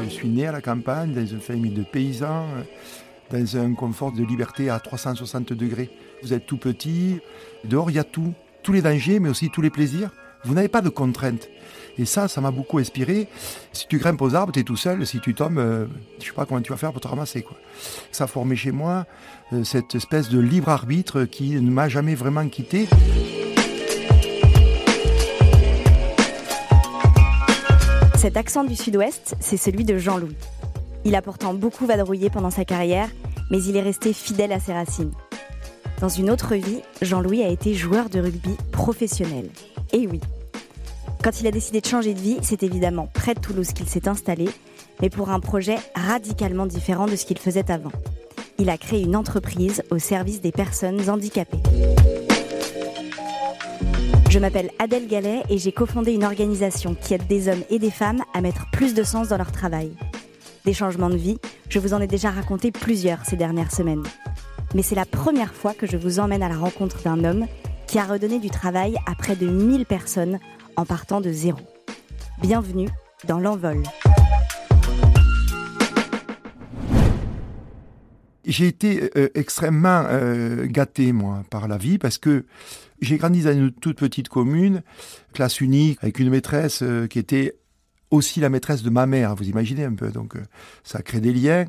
Je suis né à la campagne, dans une famille de paysans, dans un confort de liberté à 360 degrés. Vous êtes tout petit, dehors il y a tout, tous les dangers, mais aussi tous les plaisirs. Vous n'avez pas de contraintes. Et ça, ça m'a beaucoup inspiré. Si tu grimpes aux arbres, tu es tout seul. Si tu tombes, euh, je ne sais pas comment tu vas faire pour te ramasser. Quoi. Ça a formé chez moi euh, cette espèce de libre arbitre qui ne m'a jamais vraiment quitté. Cet accent du sud-ouest, c'est celui de Jean-Louis. Il a pourtant beaucoup vadrouillé pendant sa carrière, mais il est resté fidèle à ses racines. Dans une autre vie, Jean-Louis a été joueur de rugby professionnel. Et oui. Quand il a décidé de changer de vie, c'est évidemment près de Toulouse qu'il s'est installé, mais pour un projet radicalement différent de ce qu'il faisait avant. Il a créé une entreprise au service des personnes handicapées. Je m'appelle Adèle Gallet et j'ai cofondé une organisation qui aide des hommes et des femmes à mettre plus de sens dans leur travail. Des changements de vie, je vous en ai déjà raconté plusieurs ces dernières semaines. Mais c'est la première fois que je vous emmène à la rencontre d'un homme qui a redonné du travail à près de 1000 personnes en partant de zéro. Bienvenue dans l'envol. J'ai été euh, extrêmement euh, gâté, moi, par la vie, parce que j'ai grandi dans une toute petite commune, classe unique, avec une maîtresse euh, qui était aussi la maîtresse de ma mère, vous imaginez un peu, donc ça crée des liens.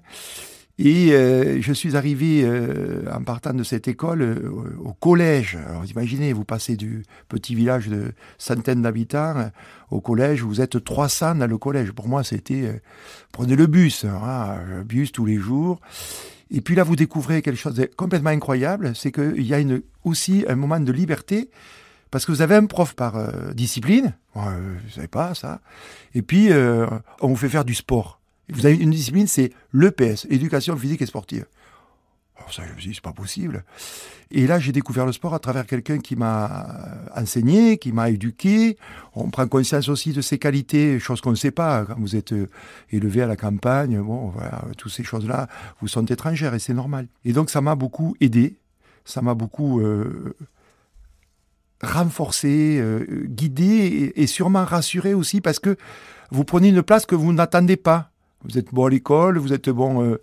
Et euh, je suis arrivé euh, en partant de cette école euh, au collège. Alors imaginez, vous passez du petit village de centaines d'habitants au collège, vous êtes 300 dans le collège. Pour moi, c'était prenez le bus, hein, bus tous les jours. Et puis là, vous découvrez quelque chose de complètement incroyable, c'est qu'il y a une, aussi un moment de liberté, parce que vous avez un prof par discipline, vous ne savez pas ça, et puis on vous fait faire du sport. Vous avez une discipline, c'est l'EPS, éducation physique et sportive. Alors ça, je me suis dit, c'est pas possible. Et là, j'ai découvert le sport à travers quelqu'un qui m'a enseigné, qui m'a éduqué. On prend conscience aussi de ses qualités, choses qu'on ne sait pas. Quand vous êtes euh, élevé à la campagne, bon, voilà, toutes ces choses-là vous sont étrangères et c'est normal. Et donc, ça m'a beaucoup aidé. Ça m'a beaucoup euh, renforcé, euh, guidé et, sûrement rassuré aussi parce que vous prenez une place que vous n'attendez pas. Vous êtes bon à l'école, vous êtes bon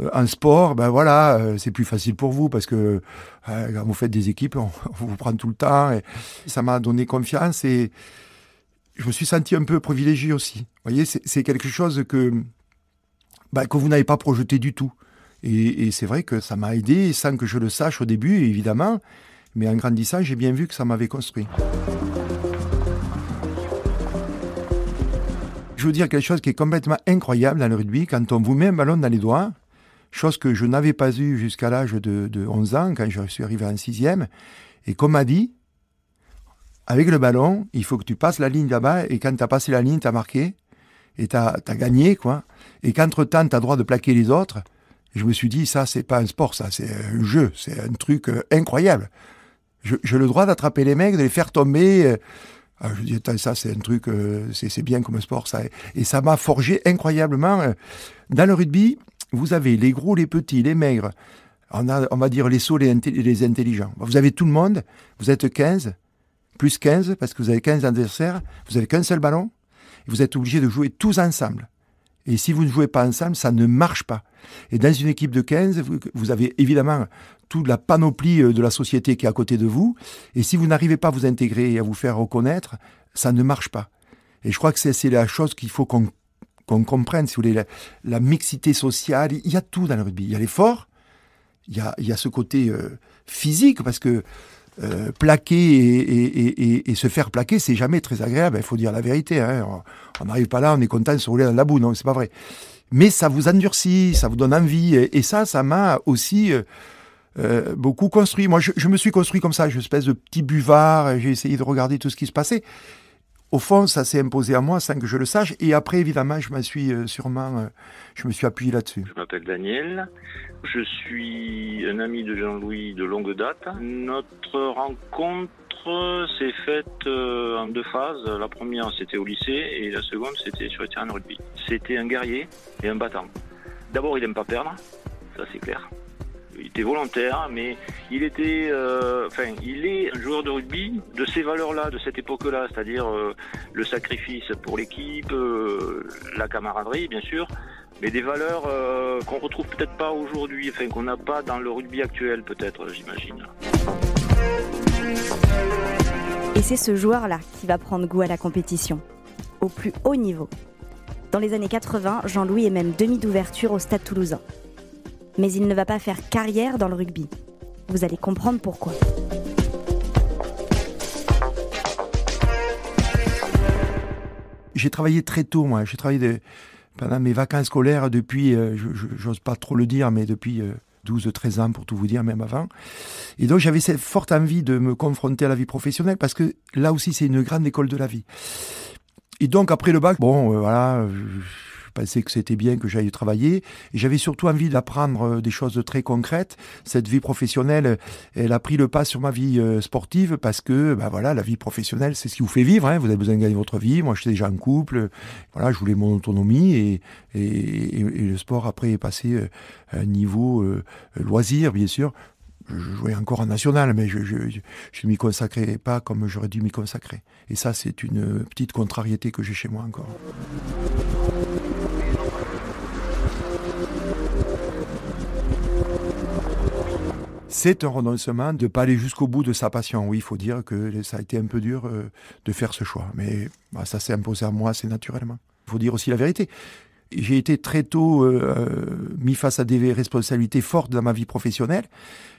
euh, en sport, ben voilà, euh, c'est plus facile pour vous parce que quand vous faites des équipes, on, vous prend tout le temps. Et ça m'a donné confiance et je me suis senti un peu privilégié aussi. Vous voyez, c'est quelque chose que, ben, que vous n'avez pas projeté du tout. Et, et c'est vrai que ça m'a aidé sans que je le sache au début, évidemment. Mais en grandissant, j'ai bien vu que ça m'avait construit. je veux dire quelque chose qui est complètement incroyable dans le rugby, quand on vous met un ballon dans les doigts, chose que je n'avais pas eue jusqu'à l'âge de, 11 ans, quand je suis arrivé en sixième, et comme m'a dit, avec le ballon, il faut que tu passes la ligne là-bas, et quand tu as passé la ligne, tu as marqué, et tu as, gagné, quoi. Et qu'entre-temps, tu as droit de plaquer les autres, je me suis dit, ça, c'est pas un sport, ça, c'est un jeu, c'est un truc euh, incroyable. J'ai le droit d'attraper les mecs, de les faire tomber. Euh, ah, je dis, ça, c'est un truc, euh, c'est bien comme sport, ça. Et ça m'a forgé incroyablement. Euh, dans le rugby, vous avez les gros, les petits, les maigres. On, va dire les sauts, les, les intelligents. Vous avez tout le monde. Vous êtes 15, plus 15, parce que vous avez 15 adversaires. Vous avez qu'un seul ballon. Et vous êtes obligé de jouer tous ensemble. Et si vous ne jouez pas ensemble, ça ne marche pas. Et dans une équipe de 15, vous, vous avez évidemment toute la panoplie euh, de la société qui est à côté de vous. Et si vous n'arrivez pas à vous intégrer et à vous faire reconnaître, ça ne marche pas. Et je crois que c'est la chose qu'il faut qu'on comprenne, si vous voulez, la, mixité sociale. Il y a tout dans le rugby. Il y a l'effort, il, il, y a ce côté euh, physique, parce que euh, plaquer et, se faire plaquer, c'est jamais très agréable. Il faut dire la vérité. Hein. On n'arrive pas là, on est content de se rouler dans la boue. Non, c'est pas vrai. Mais ça vous endurcit, ça vous donne envie. Et, ça, ça m'a aussi euh, beaucoup construit. Moi, je, me suis construit comme ça, une espèce de petit buvard. J'ai essayé de regarder tout ce qui se passait. Au fond, ça s'est imposé à moi sans que je le sache. Et après, évidemment, je me suis euh, sûrement, euh, je me suis appuyé là-dessus. Je m'appelle Daniel. Je suis un ami de Jean-Louis de longue date. Notre rencontre s'est faite en deux phases. La première, c'était au lycée, et la seconde, c'était sur le terrain de rugby. C'était un guerrier et un battant. D'abord, il n'aime pas perdre, ça c'est clair. Il était volontaire, mais il était, euh, enfin, il est un joueur de rugby de ces valeurs-là, de cette époque-là, c'est-à-dire euh, le sacrifice pour l'équipe, euh, la camaraderie, bien sûr, mais des valeurs qu'on retrouve peut-être pas aujourd'hui, enfin, qu'on n'a pas dans le rugby actuel, peut-être, j'imagine. Et c'est ce joueur-là qui va prendre goût à la compétition, au plus haut niveau. Dans les années 80, Jean-Louis est même demi d'ouverture au Stade toulousain mais il ne va pas faire carrière dans le rugby. Vous allez comprendre pourquoi. J'ai travaillé très tôt, moi. J'ai travaillé pendant mes vacances scolaires depuis, euh, j'ose pas trop le dire, mais depuis 12-13 euh, ans, pour tout vous dire, même avant. Et donc j'avais cette forte envie de me confronter à la vie professionnelle, parce que là aussi, c'est une grande école de la vie. Et donc après le bac, bon, euh, voilà, pensais que c'était bien que j'aille travailler. Et j'avais surtout envie d'apprendre euh, des choses très concrètes. Cette vie professionnelle, elle a pris le pas sur ma vie euh, sportive parce que, ben voilà, la vie professionnelle, c'est ce qui vous fait vivre. Hein. Vous avez besoin de gagner votre vie. Moi, j'étais déjà en couple. Voilà, je voulais mon autonomie et, le sport après est passé euh, à un niveau loisir, bien sûr je jouais encore en national, mais je ne m'y consacrais pas comme j'aurais dû m'y consacrer. Et ça, c'est une petite contrariété que j'ai chez moi encore. C'est un renoncement de ne pas aller jusqu'au bout de sa passion. Oui, il faut dire que ça a été un peu dur euh, de faire ce choix. Mais bah, ça s'est imposé à moi c'est naturellement. Il faut dire aussi la vérité j'ai été très tôt euh, euh, mis face à des responsabilités fortes dans ma vie professionnelle.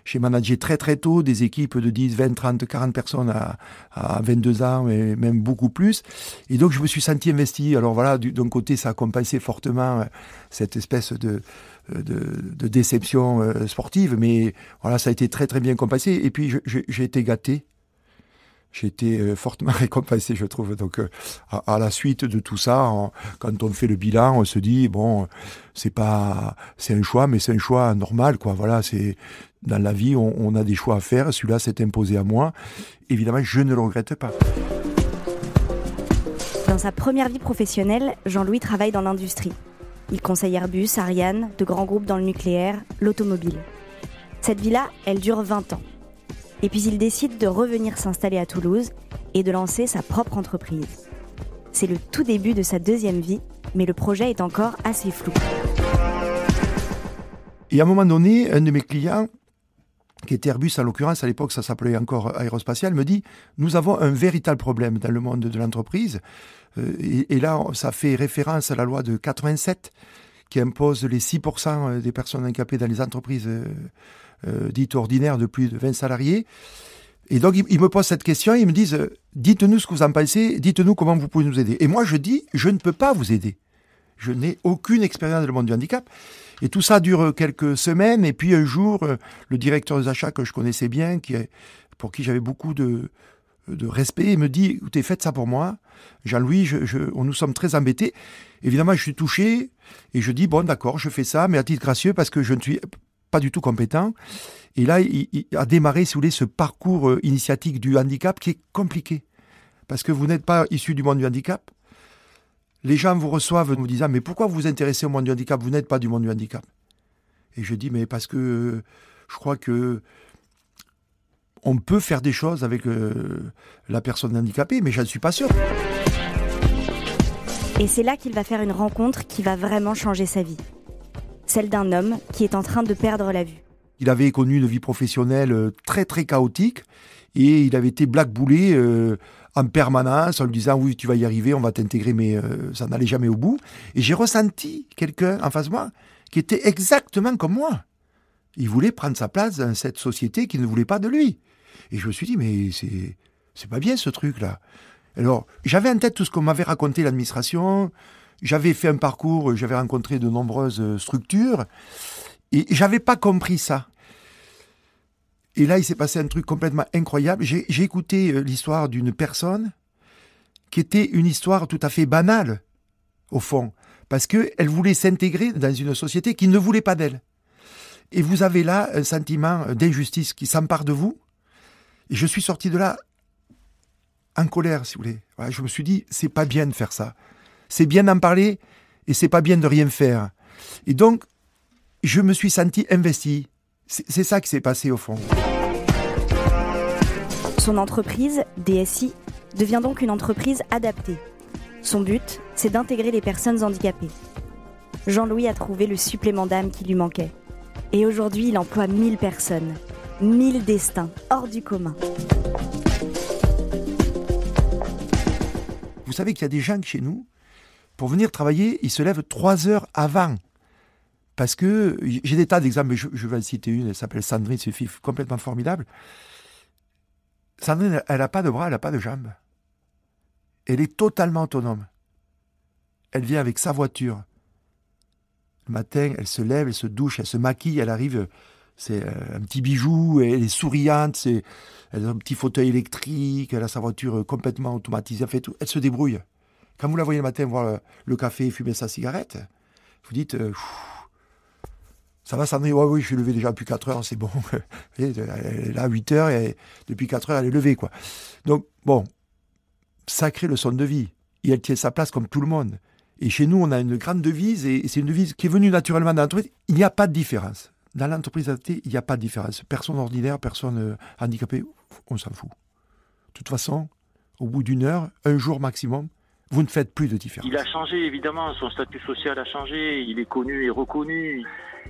J'ai managé très très tôt des équipes de 10, 20, 30, 40 personnes à, à 22 ans et même beaucoup plus. Et donc je me suis senti investi. Alors voilà, d'un côté ça a compensé fortement euh, cette espèce de, de, de déception sportive, mais voilà, ça a été très très bien compensé. Et puis j'ai été gâté j'ai été euh, fortement récompensé, je trouve. Donc, euh, à, la suite de tout ça, quand on fait le bilan, on se dit bon, c'est pas, c'est un choix, mais c'est un choix normal, quoi. Voilà, c'est dans la vie, on, a des choix à faire. Celui-là s'est imposé à moi. Évidemment, je ne le regrette pas. Dans sa première vie professionnelle, Jean-Louis travaille dans l'industrie. Il conseille Airbus, Ariane, de grands groupes dans le nucléaire, l'automobile. Cette vie-là, elle dure 20 ans. Et puis il décide de revenir s'installer à Toulouse et de lancer sa propre entreprise. C'est le tout début de sa deuxième vie, mais le projet est encore assez flou. Et à un moment donné, un de mes clients, qui était Airbus en l'occurrence, à l'époque ça s'appelait encore Aérospatial, me dit Nous avons un véritable problème dans le monde de l'entreprise. Euh, et, là, ça fait référence à la loi de 87 qui impose les 6% des personnes handicapées dans les entreprises euh, euh, dites ordinaires de plus de 20 salariés. Et donc, ils, me posent cette question, ils me disent, euh, dites-nous ce que vous en pensez, dites-nous comment vous pouvez nous aider. Et moi, je dis, je ne peux pas vous aider. Je n'ai aucune expérience dans le monde du handicap. Et tout ça dure quelques semaines. Et puis un jour, euh, le directeur des achats que je connaissais bien, qui, pour qui j'avais beaucoup de, de respect, me dit, écoutez, faites ça pour moi. Jean-Louis, je, on nous sommes très embêtés. Évidemment, je suis touché et je dis, bon, d'accord, je fais ça, mais à titre gracieux, parce que je ne suis pas du tout compétent. Et là, il, a démarré, si vous voulez, ce parcours euh, initiatique du handicap qui est compliqué. Parce que vous n'êtes pas issu du monde du handicap. Les gens vous reçoivent vous disant, mais pourquoi vous vous intéressez au monde du handicap? Vous n'êtes pas du monde du handicap. Et je dis, mais parce que euh, je crois que on peut faire des choses avec euh, la personne handicapée, mais je ne suis pas sûr. Et c'est là qu'il va faire une rencontre qui va vraiment changer sa vie celle d'un homme qui est en train de perdre la vue. Il avait connu une vie professionnelle euh, très très chaotique et il avait été blackboulé euh, en permanence en lui disant oui tu vas y arriver, on va t'intégrer mais euh, ça n'allait jamais au bout. Et j'ai ressenti quelqu'un en face de moi qui était exactement comme moi. Il voulait prendre sa place dans cette société qui ne voulait pas de lui. Et je me suis dit mais c'est c'est pas bien ce truc là. Alors j'avais en tête tout ce qu'on m'avait raconté l'administration, j'avais fait un parcours, j'avais rencontré de nombreuses euh, structures, et j'avais pas compris ça. Et là, il s'est passé un truc complètement incroyable. J'ai écouté euh, l'histoire d'une personne qui était une histoire tout à fait banale, au fond, parce qu'elle voulait s'intégrer dans une société qui ne voulait pas d'elle. Et vous avez là un sentiment d'injustice qui s'empare de vous. Et je suis sorti de là en colère, si vous voulez. je me suis dit, c'est pas bien de faire ça c'est bien d'en parler et c'est pas bien de rien faire. Et donc, je me suis senti investi. C'est ça qui s'est passé au fond. Son entreprise, DSI, devient donc une entreprise adaptée. Son but, c'est d'intégrer les personnes handicapées. Jean-Louis a trouvé le supplément d'âme qui lui manquait. Et aujourd'hui, il emploie 1000 personnes. 1000 destins hors du commun. Vous savez qu'il y a des gens chez nous, pour venir travailler, ils se lèvent trois heures avant. Parce que j'ai des tas d'exemples, je, je, vais en citer une, elle s'appelle Sandrine, c'est une fille complètement formidable. Sandrine, elle n'a pas de bras, elle n'a pas de jambes. Elle est totalement autonome. Elle vient avec sa voiture. Le matin, elle se lève, elle se douche, elle se maquille, elle arrive, c'est euh, un petit bijou, elle est souriante, c'est, elle a un petit fauteuil électrique, elle a sa voiture complètement automatisée, elle, fait tout, elle se débrouille. Quand vous la voyez le matin voir le café et fumer sa cigarette, vous dites, euh, ça va Sandrine? Oui, oui, je suis levé déjà depuis 4 heures, c'est bon. elle est là à 8 heures et depuis 4 heures, elle est levée. quoi. Donc, bon, sacré leçon de vie. Et elle tient sa place comme tout le monde. Et chez nous, on a une grande devise, et c'est une devise qui est venue naturellement dans l'entreprise. Il n'y a pas de différence. Dans l'entreprise adaptée, il n'y a pas de différence. Personne ordinaire, personne euh, handicapée, on s'en fout. De toute façon, au bout d'une heure, un jour maximum, vous ne faites plus de différence. Il a changé, évidemment, son statut social a changé, il est connu et reconnu.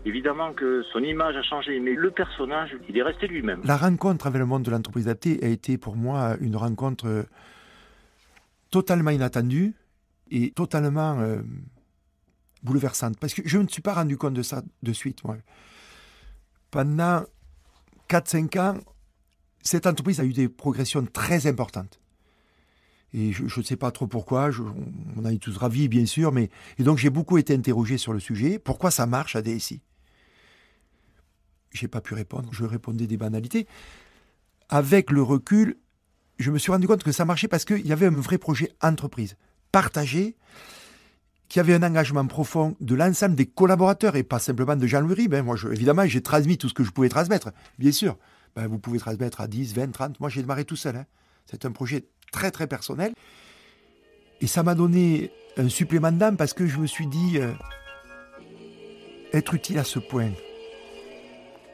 Évidemment que son image a changé, mais le personnage, il est resté lui-même. La rencontre avec le monde de l'entreprise adaptée a été pour moi une rencontre euh, totalement inattendue et totalement euh, bouleversante. Parce que je ne me suis pas rendu compte de ça de suite, moi. Pendant 4-5 ans, cette entreprise a eu des progressions très importantes. Et je ne sais pas trop pourquoi, on a été tous ravis, bien sûr, mais. Et donc j'ai beaucoup été interrogé sur le sujet. Pourquoi ça marche à DSI J'ai pas pu répondre, je répondais des banalités. Avec le recul, je me suis rendu compte que ça marchait parce qu'il y avait un vrai projet entreprise, partagé, qui avait un engagement profond de l'ensemble des collaborateurs et pas simplement de Jean-Louis Ben, moi, évidemment, j'ai transmis tout ce que je pouvais transmettre, bien sûr. Ben, vous pouvez transmettre à 10, 20, 30. Moi, j'ai démarré tout seul. Hein. C'est un projet très, très personnel. Et ça m'a donné un supplément d'âme parce que je me suis dit, euh, être utile à ce point.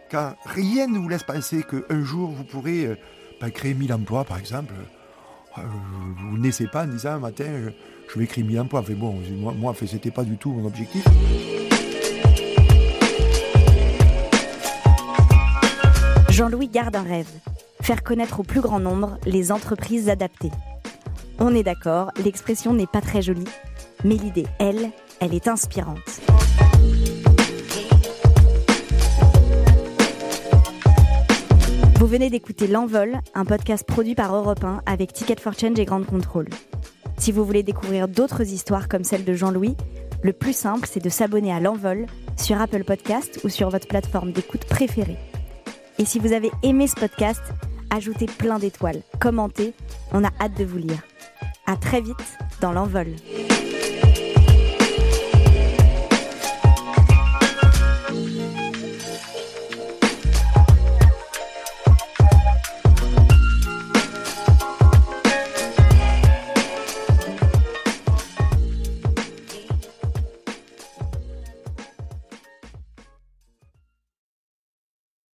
Car rien ne vous laisse penser qu'un jour, vous pourrez euh, ben, créer 1000 emplois, par exemple. Euh, vous ne naissez pas en disant un matin, je, vais créer 1000 emplois. Enfin, bon, moi, moi ce n'était pas du tout mon objectif. Jean-Louis garde un rêve faire connaître au plus grand nombre les entreprises adaptées. On est d'accord, l'expression n'est pas très jolie, mais l'idée, elle, elle est inspirante. Vous venez d'écouter L'Envol, un podcast produit par Europe 1 avec Ticket for Change et Grande Contrôle. Si vous voulez découvrir d'autres histoires comme celle de Jean-Louis, le plus simple, c'est de s'abonner à L'Envol sur Apple Podcast ou sur votre plateforme d'écoute préférée. Et si vous avez aimé ce podcast, ajoutez plein d'étoiles, commentez, on a hâte de vous lire. À très vite dans l'envol.